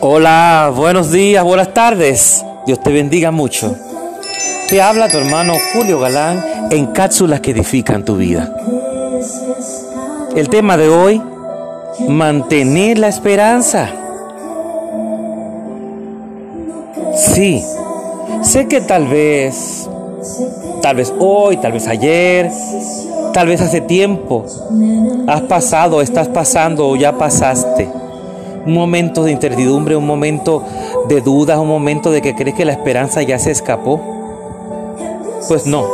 Hola, buenos días, buenas tardes. Dios te bendiga mucho. Te habla tu hermano Julio Galán en cápsulas que edifican tu vida. El tema de hoy, mantener la esperanza. Sí, sé que tal vez, tal vez hoy, tal vez ayer, tal vez hace tiempo, has pasado, estás pasando o ya pasaste un momento de incertidumbre, un momento de dudas, un momento de que crees que la esperanza ya se escapó. Pues no.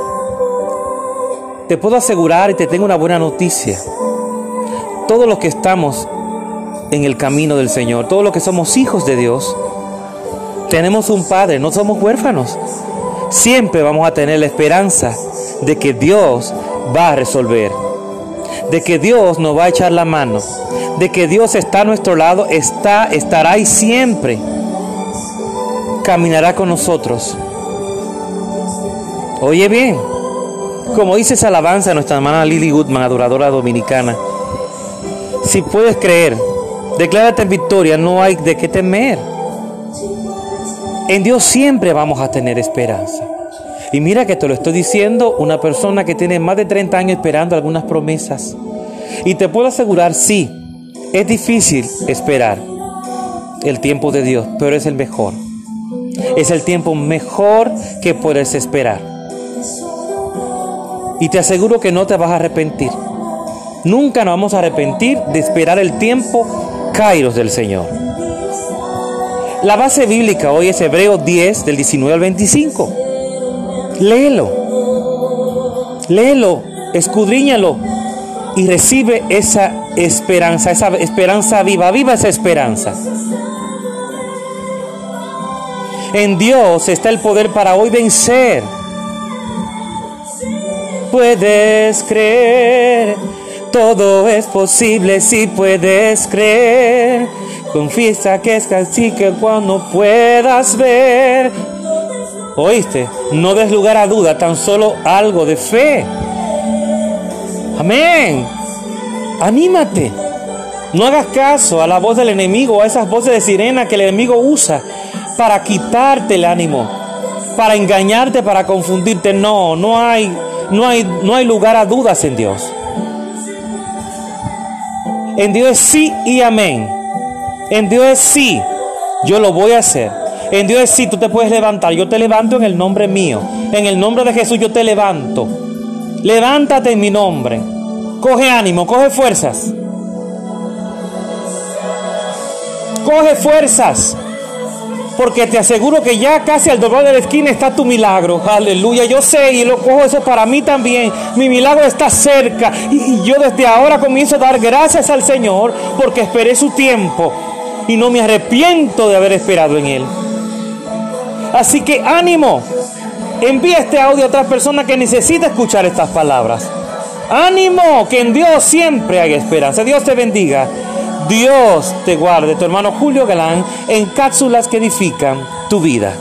Te puedo asegurar y te tengo una buena noticia. Todos los que estamos en el camino del Señor, todos los que somos hijos de Dios, tenemos un Padre, no somos huérfanos. Siempre vamos a tener la esperanza de que Dios va a resolver, de que Dios nos va a echar la mano, de que Dios está a nuestro lado, está, estará y siempre caminará con nosotros. Oye bien, como dice esa alabanza nuestra hermana Lily Goodman, adoradora dominicana, si puedes creer, declárate en victoria, no hay de qué temer. En Dios siempre vamos a tener esperanza. Y mira que te lo estoy diciendo una persona que tiene más de 30 años esperando algunas promesas. Y te puedo asegurar, sí, es difícil esperar el tiempo de Dios, pero es el mejor. Es el tiempo mejor que puedes esperar. Y te aseguro que no te vas a arrepentir. Nunca nos vamos a arrepentir de esperar el tiempo kairos del Señor. La base bíblica hoy es Hebreo 10 del 19 al 25. Léelo. Léelo, escudriñalo y recibe esa esperanza, esa esperanza viva, viva esa esperanza. En Dios está el poder para hoy vencer. Puedes creer, todo es posible si puedes creer. Confiesa que es casi que cuando puedas ver. Oíste, no des lugar a duda, tan solo algo de fe. Amén. Anímate. No hagas caso a la voz del enemigo, a esas voces de sirena que el enemigo usa para quitarte el ánimo, para engañarte, para confundirte. No, no hay, no hay, no hay lugar a dudas en Dios. En Dios es sí y amén. En Dios es sí, yo lo voy a hacer. En Dios es sí, tú te puedes levantar. Yo te levanto en el nombre mío. En el nombre de Jesús yo te levanto. Levántate en mi nombre. Coge ánimo, coge fuerzas. Coge fuerzas. Porque te aseguro que ya casi al doblar de la esquina está tu milagro. Aleluya. Yo sé y lo cojo eso para mí también. Mi milagro está cerca. Y, yo desde ahora comienzo a dar gracias al Señor porque esperé su tiempo. Y no me arrepiento de haber esperado en Él. Así que ánimo. Envía este audio a otras personas que necesita escuchar estas palabras. Ánimo, que en Dios siempre hay esperanza. Dios te bendiga. Dios te guarde. Tu hermano Julio Galán en cápsulas que edifican tu vida.